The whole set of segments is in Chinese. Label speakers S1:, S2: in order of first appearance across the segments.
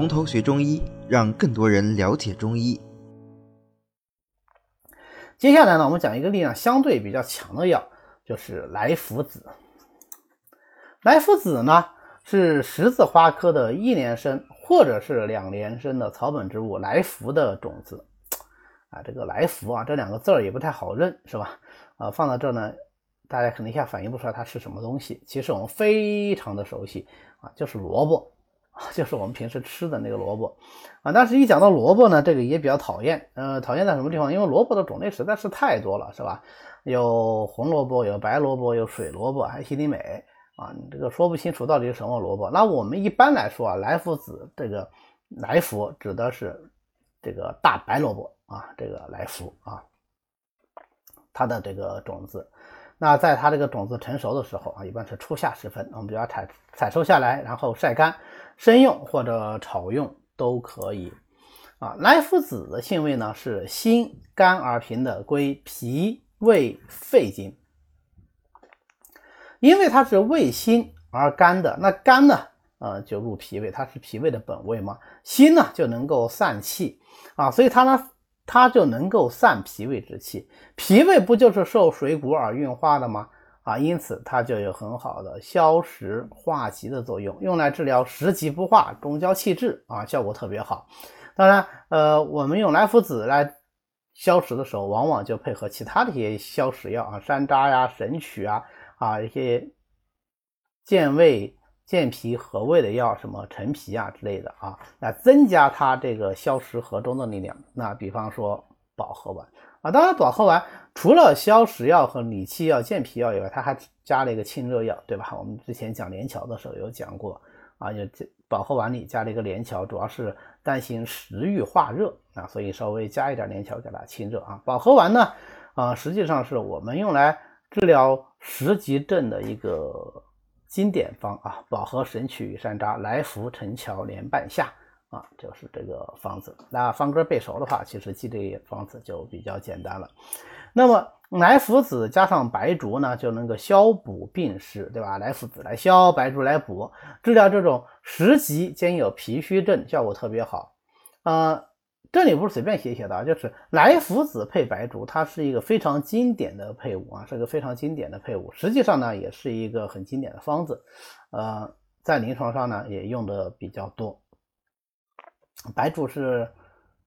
S1: 从头学中医，让更多人了解中医。
S2: 接下来呢，我们讲一个力量相对比较强的药，就是莱菔子。莱菔子呢是十字花科的一年生或者是两年生的草本植物莱菔的种子。啊，这个莱菔啊，这两个字儿也不太好认，是吧？啊，放到这呢，大家可能一下反应不出来它是什么东西。其实我们非常的熟悉啊，就是萝卜。就是我们平时吃的那个萝卜啊，但是一讲到萝卜呢，这个也比较讨厌。呃，讨厌在什么地方？因为萝卜的种类实在是太多了，是吧？有红萝卜，有白萝卜，有水萝卜，还有西里美啊，你这个说不清楚到底是什么萝卜。那我们一般来说啊，莱菔子这个莱菔指的是这个大白萝卜啊，这个莱菔啊，它的这个种子。那在它这个种子成熟的时候啊，一般是初夏时分，我们就要采采收下来，然后晒干。生用或者炒用都可以啊。莱菔子的性味呢是辛甘而平的，归脾胃肺经。因为它是味辛而甘的，那甘呢，呃，就入脾胃，它是脾胃的本味嘛。辛呢就能够散气啊，所以它呢，它就能够散脾胃之气。脾胃不就是受水谷而运化的吗？啊，因此它就有很好的消食化积的作用，用来治疗食积不化、中焦气滞啊，效果特别好。当然，呃，我们用莱菔子来消食的时候，往往就配合其他的一些消食药啊，山楂呀、神曲啊，啊一些健胃、健脾和胃的药，什么陈皮啊之类的啊，来增加它这个消食和中的力量。那比方说保和丸。啊，当然，保和丸除了消食药和理气药、健脾药以外，它还加了一个清热药，对吧？我们之前讲连翘的时候有讲过啊，有保和丸里加了一个连翘，主要是担心食欲化热啊，所以稍微加一点连翘，给它清热啊。保和丸呢，啊，实际上是我们用来治疗食积症的一个经典方啊，保和神曲与山楂来福陈桥连半夏。啊，就是这个方子。那方歌背熟的话，其实记这个方子就比较简单了。那么莱菔子加上白术呢，就能够消补病湿，对吧？莱菔子来消，白术来补，治疗这种食积兼有脾虚症，效果特别好。啊，这里不是随便写写的啊，就是莱菔子配白术，它是一个非常经典的配伍啊，是个非常经典的配伍。实际上呢，也是一个很经典的方子。呃，在临床上呢，也用的比较多。白术是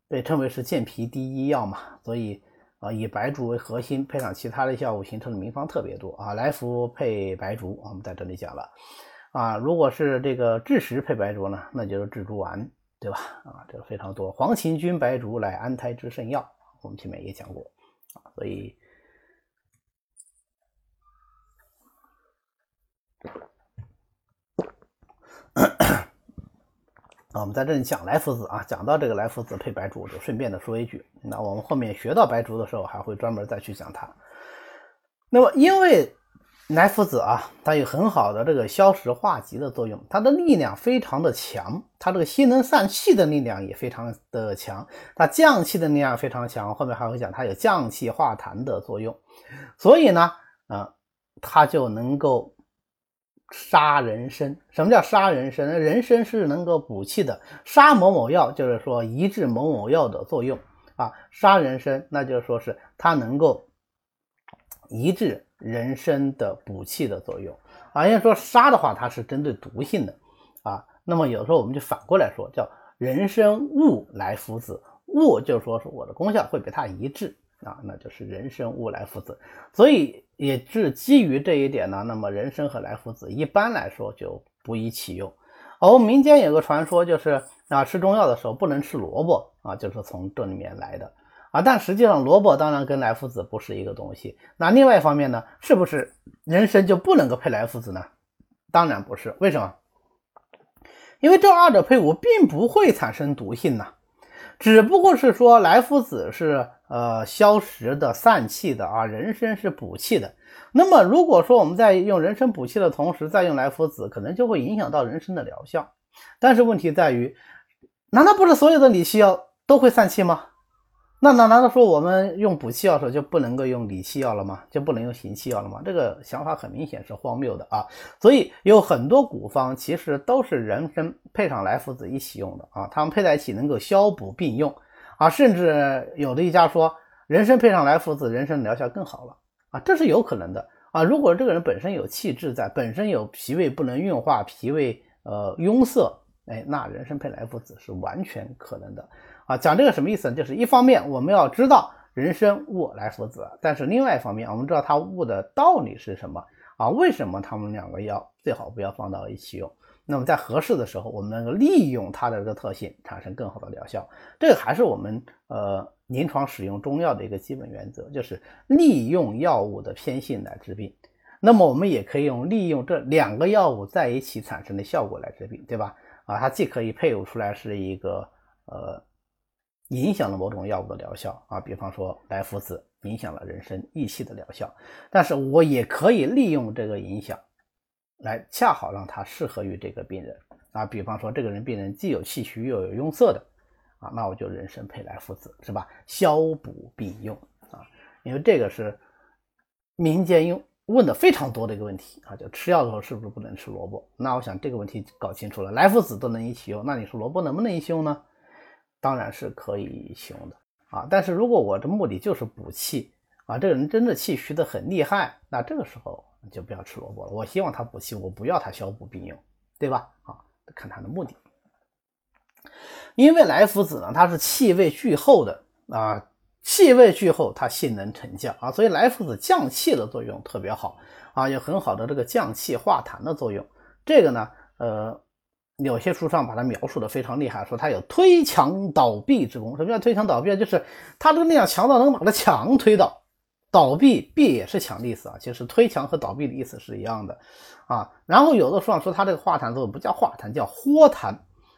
S2: 被称为是健脾第一药嘛，所以啊以白术为核心，配上其他的药物形成的名方特别多啊。来福配白术，我们在这里讲了啊。如果是这个治食配白术呢，那就是治猪丸，对吧？啊，这个非常多。黄芩君白术乃安胎之圣药，我们前面也讲过啊，所以。啊，我们在这里讲莱菔子啊，讲到这个莱菔子配白术，就顺便的说一句，那我们后面学到白术的时候，还会专门再去讲它。那么，因为莱菔子啊，它有很好的这个消食化积的作用，它的力量非常的强，它这个辛能散气的力量也非常的强，它降气的力量非常强，后面还会讲它有降气化痰的作用，所以呢，啊，它就能够。杀人参，什么叫杀人参？人参是能够补气的，杀某某药就是说抑制某某药的作用啊。杀人参，那就是说是它能够抑制人参的补气的作用啊。因为说杀的话，它是针对毒性的啊。那么有时候我们就反过来说，叫人参物来菔子，物就是说是我的功效会被它一致。啊，那就是人参物来菔子，所以也是基于这一点呢，那么人参和来菔子一般来说就不宜启用。而民间有个传说，就是啊吃中药的时候不能吃萝卜啊，就是从这里面来的啊。但实际上萝卜当然跟来菔子不是一个东西。那另外一方面呢，是不是人参就不能够配来菔子呢？当然不是，为什么？因为这二者配伍并不会产生毒性呢，只不过是说来菔子是。呃，消食的、散气的啊，人参是补气的。那么，如果说我们在用人参补气的同时再用莱菔子，可能就会影响到人参的疗效。但是问题在于，难道不是所有的理气药都会散气吗？那那难道说我们用补气药的时候就不能够用理气药了吗？就不能用行气药了吗？这个想法很明显是荒谬的啊！所以有很多古方其实都是人参配上莱菔子一起用的啊，它们配在一起能够消补并用啊，甚至有的一家说人参配上莱菔子，人参疗效更好了啊，这是有可能的啊！如果这个人本身有气滞在，本身有脾胃不能运化，脾胃呃壅塞，哎，那人参配莱菔子是完全可能的。啊，讲这个什么意思呢？就是一方面我们要知道人参悟莱菔子，但是另外一方面我们知道它悟的道理是什么啊？为什么他们两个药最好不要放到一起用？那么在合适的时候，我们能够利用它的这个特性，产生更好的疗效。这个还是我们呃临床使用中药的一个基本原则，就是利用药物的偏性来治病。那么我们也可以用利用这两个药物在一起产生的效果来治病，对吧？啊，它既可以配伍出来是一个呃。影响了某种药物的疗效啊，比方说莱菔子影响了人参益气的疗效，但是我也可以利用这个影响，来恰好让它适合于这个病人啊，比方说这个人病人既有气虚又有壅塞的啊，那我就人参配莱菔子是吧？消补并用啊，因为这个是民间用问的非常多的一个问题啊，就吃药的时候是不是不能吃萝卜？那我想这个问题搞清楚了，莱菔子都能一起用，那你说萝卜能不能一起用呢？当然是可以一起用的啊，但是如果我的目的就是补气啊，这个人真的气虚的很厉害，那这个时候就不要吃萝卜了。我希望他补气，我不要他消补并用，对吧？啊，看他的目的。因为莱菔子呢，它是气味聚厚的啊，气味聚厚，它性能沉降啊，所以莱菔子降气的作用特别好啊，有很好的这个降气化痰的作用。这个呢，呃。有些书上把它描述的非常厉害，说它有推墙倒壁之功。什么叫推墙倒壁啊？就是它这个力量强到能把这墙推倒。倒壁，壁也是墙的意思啊，其实推墙和倒壁的意思是一样的啊。然后有的书上说它这个化痰作用不叫化痰，叫豁痰，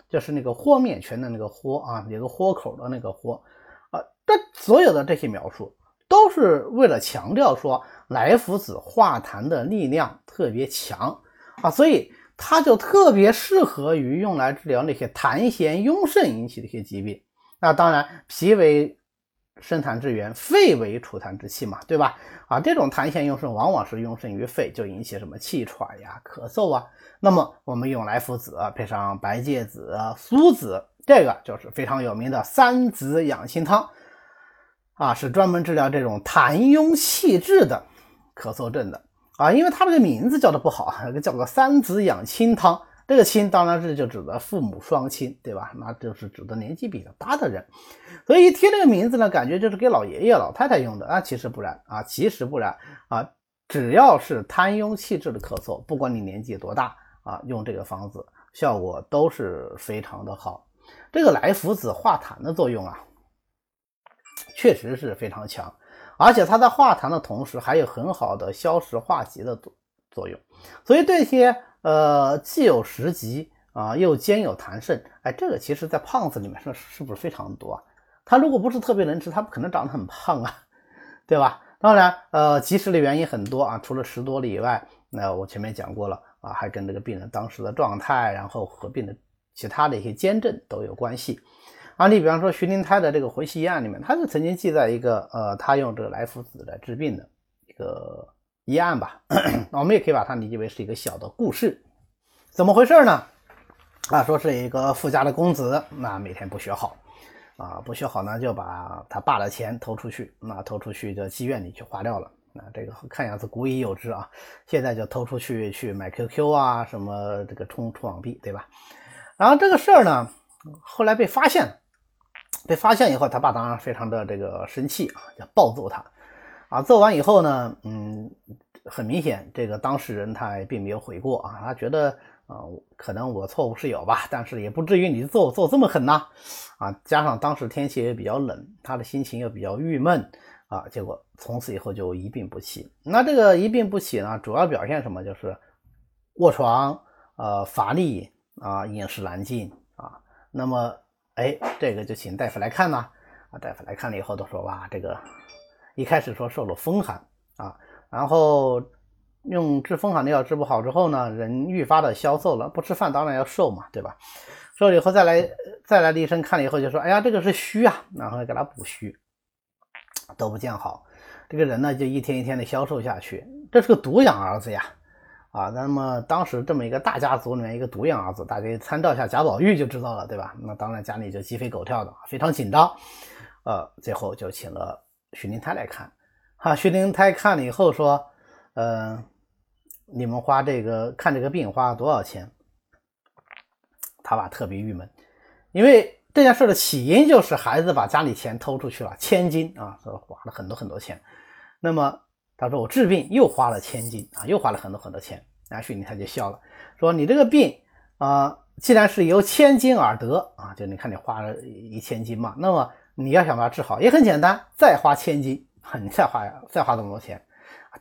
S2: 就是那个豁面泉的那个豁啊，有个豁口的那个豁啊。这所有的这些描述都是为了强调说莱菔子化痰的力量特别强啊，所以。它就特别适合于用来治疗那些痰涎壅盛引起的一些疾病。那当然，脾为生痰之源，肺为储痰之器嘛，对吧？啊，这种痰涎壅盛往往是壅盛于肺，就引起什么气喘呀、咳嗽啊。那么我们用莱菔子配上白芥子、苏子，这个就是非常有名的三子养心汤啊，是专门治疗这种痰壅气滞的咳嗽症的。啊，因为它这个名字叫的不好，这个叫个三子养亲汤。这个亲当然是就指的父母双亲，对吧？那就是指的年纪比较大的人。所以一听这个名字呢，感觉就是给老爷爷老太太用的啊。其实不然啊，其实不然啊。只要是痰壅气滞的咳嗽，不管你年纪多大啊，用这个方子效果都是非常的好。这个莱菔子化痰的作用啊，确实是非常强。而且它在化痰的同时，还有很好的消食化积的作作用，所以这些呃既有食积啊，又兼有痰盛，哎，这个其实在胖子里面是是不是非常多啊？他如果不是特别能吃，他不可能长得很胖啊，对吧？当然，呃，积食的原因很多啊，除了食多了以外，那我前面讲过了啊，还跟这个病人当时的状态，然后合并的其他的一些兼证都有关系。啊，你比方说徐灵胎的这个回西医案里面，他就曾经记载一个，呃，他用这个莱菔子来治病的一个医案吧。我们也可以把它理解为是一个小的故事。怎么回事呢？啊，说是一个富家的公子，那每天不学好，啊，不学好呢，就把他爸的钱偷出去，那偷出去就妓院里去花掉了。那这个看样子古已有之啊，现在就偷出去去买 QQ 啊，什么这个充充网币，对吧？然后这个事儿呢，后来被发现。被发现以后，他爸当然非常的这个生气啊，要暴揍他，啊，揍完以后呢，嗯，很明显，这个当事人他也并没有悔过啊，他觉得啊，可能我错误是有吧，但是也不至于你揍揍这么狠呐，啊，加上当时天气也比较冷，他的心情又比较郁闷啊，结果从此以后就一病不起。那这个一病不起呢，主要表现什么？就是卧床，呃，乏力啊，饮食难进啊，那么。哎，这个就请大夫来看呐。啊，大夫来看了以后都说哇，这个一开始说受了风寒啊，然后用治风寒的药治不好之后呢，人愈发的消瘦了，不吃饭当然要瘦嘛，对吧？瘦了以后再来再来，医生看了以后就说，哎呀，这个是虚啊，然后给他补虚都不见好，这个人呢就一天一天的消瘦下去。这是个独养儿子呀，啊，那么当时这么一个大家族里面一个独养儿子，大家参照一下贾宝玉就知道了，对吧？那当然家里就鸡飞狗跳的，非常紧张。呃，最后就请了徐灵台来看。哈，徐灵台看了以后说：“呃，你们花这个看这个病花了多少钱？”他爸特别郁闷，因为这件事的起因就是孩子把家里钱偷出去了，千金啊，花了很多很多钱。那么他说我治病又花了千金啊，又花了很多很多钱。然后徐灵台就笑了，说：“你这个病啊，既然是由千金而得啊，就你看你花了一千金嘛，那么。”你要想把它治好也很简单，再花千金，你再花再花这么多钱，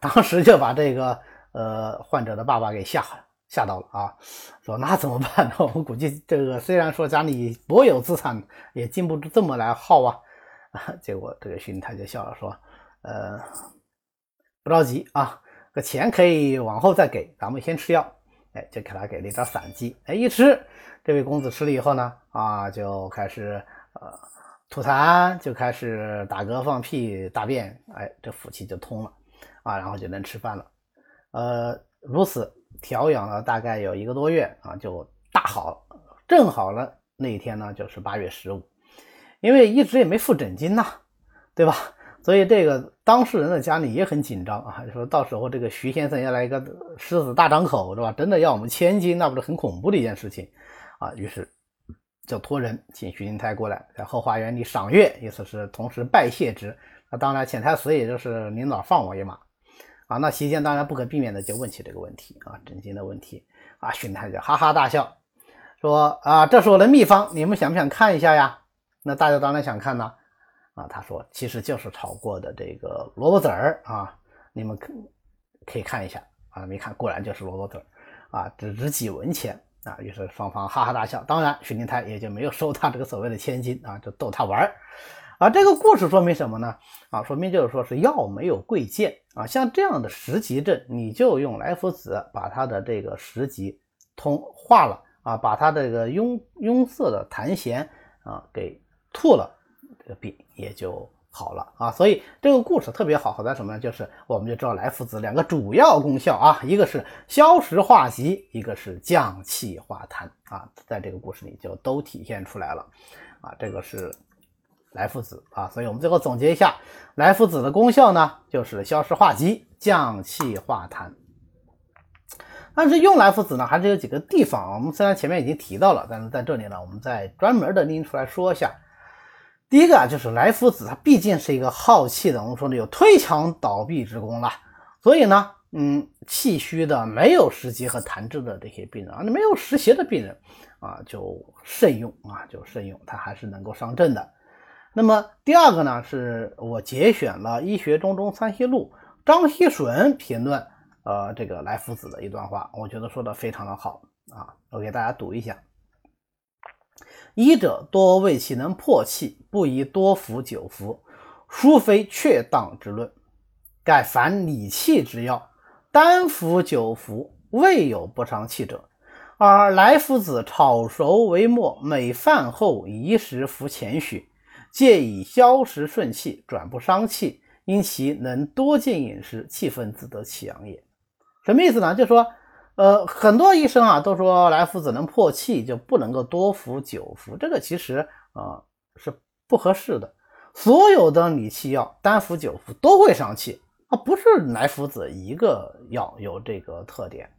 S2: 当时就把这个呃患者的爸爸给吓吓到了啊，说那怎么办呢？我估计这个虽然说家里薄有资产，也禁不住这么来耗啊。结果这个徐太就笑了，说呃不着急啊，这钱可以往后再给，咱们先吃药。哎，就给他给了一点散剂，哎一吃，这位公子吃了以后呢，啊就开始呃。吐痰就开始打嗝放屁大便，哎，这腹气就通了啊，然后就能吃饭了。呃，如此调养了大概有一个多月啊，就大好。正好了那一天呢，就是八月十五，因为一直也没付诊金呐，对吧？所以这个当事人的家里也很紧张啊，说到时候这个徐先生要来一个狮子大张口，是吧？真的要我们千金，那不是很恐怖的一件事情啊？于是。就托人请徐灵台过来，在后花园里赏月，意思是同时拜谢之。那当然，潜台词也就是领导放我一马啊。那席间当然不可避免的就问起这个问题啊，震惊的问题啊。徐灵台就哈哈大笑，说啊，这是我的秘方，你们想不想看一下呀？那大家当然想看呢啊。他说其实就是炒过的这个萝卜籽儿啊，你们可可以看一下啊。没看，果然就是萝卜籽儿啊，只值几文钱。啊，于是双方哈哈大笑，当然许灵台也就没有收他这个所谓的千金啊，就逗他玩儿。啊，这个故事说明什么呢？啊，说明就是说是药没有贵贱啊，像这样的十级症，你就用来福子把他的这个十级通化了啊，把他这个壅壅塞的痰涎啊给吐了，这个病也就。好了啊，所以这个故事特别好，好在什么呢？就是我们就知道来福子两个主要功效啊，一个是消食化积，一个是降气化痰啊，在这个故事里就都体现出来了啊。这个是来福子啊，所以我们最后总结一下，来福子的功效呢，就是消食化积、降气化痰。但是用来福子呢，还是有几个地方，我们虽然前面已经提到了，但是在这里呢，我们再专门的拎出来说一下。第一个啊，就是来福子，它毕竟是一个耗气的，我们说的有推墙倒壁之功了，所以呢，嗯，气虚的、没有湿积和痰滞的这些病人啊，没有湿邪的病人啊，就慎用啊，就慎用，它还是能够上阵的。那么第二个呢，是我节选了《医学中中参西录》张锡纯评论呃这个来福子的一段话，我觉得说的非常的好啊，我给大家读一下。医者多谓其能破气，不宜多服久服，殊非确当之论。盖凡理气之药，单服久服，未有不伤气者。而来夫子炒熟为末，每饭后宜食服前许，借以消食顺气，转不伤气，因其能多进饮食，气分自得其养也。什么意思呢？就说。呃，很多医生啊都说来福子能破气，就不能够多服久服，这个其实啊是不合适的。所有的理气药单服久服都会伤气啊，不是来福子一个药有这个特点。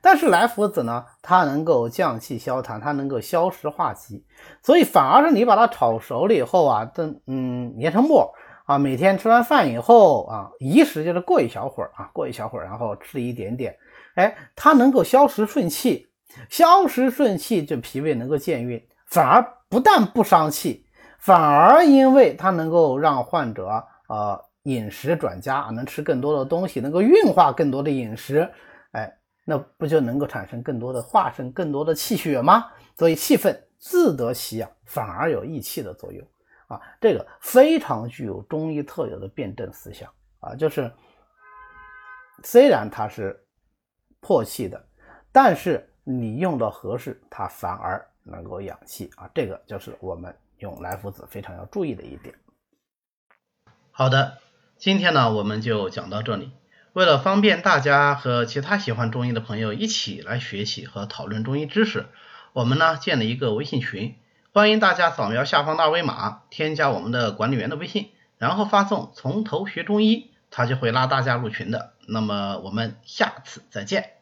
S2: 但是来福子呢，它能够降气消痰，它能够消食化积，所以反而是你把它炒熟了以后啊，等嗯研成末啊，每天吃完饭以后啊，一时就是过一小会儿啊，过一小会儿，然后吃一点点。哎，它能够消食顺气，消食顺气，就脾胃能够健运，反而不但不伤气，反而因为它能够让患者呃饮食转佳，能吃更多的东西，能够运化更多的饮食，哎，那不就能够产生更多的化生更多的气血吗？所以气分自得其养，反而有益气的作用啊，这个非常具有中医特有的辩证思想啊，就是虽然它是。破气的，但是你用的合适，它反而能够养气啊！这个就是我们用来福子非常要注意的一点。好的，今天呢我们就讲到这里。为了方便大家和其他喜欢中医的朋友一起来学习和讨论中医知识，我们呢建了一个微信群，欢迎大家扫描下方的二维码，添加我们的管理员的微信，然后发送“从头学中医”，他就会拉大家入群的。那么我们下次再见。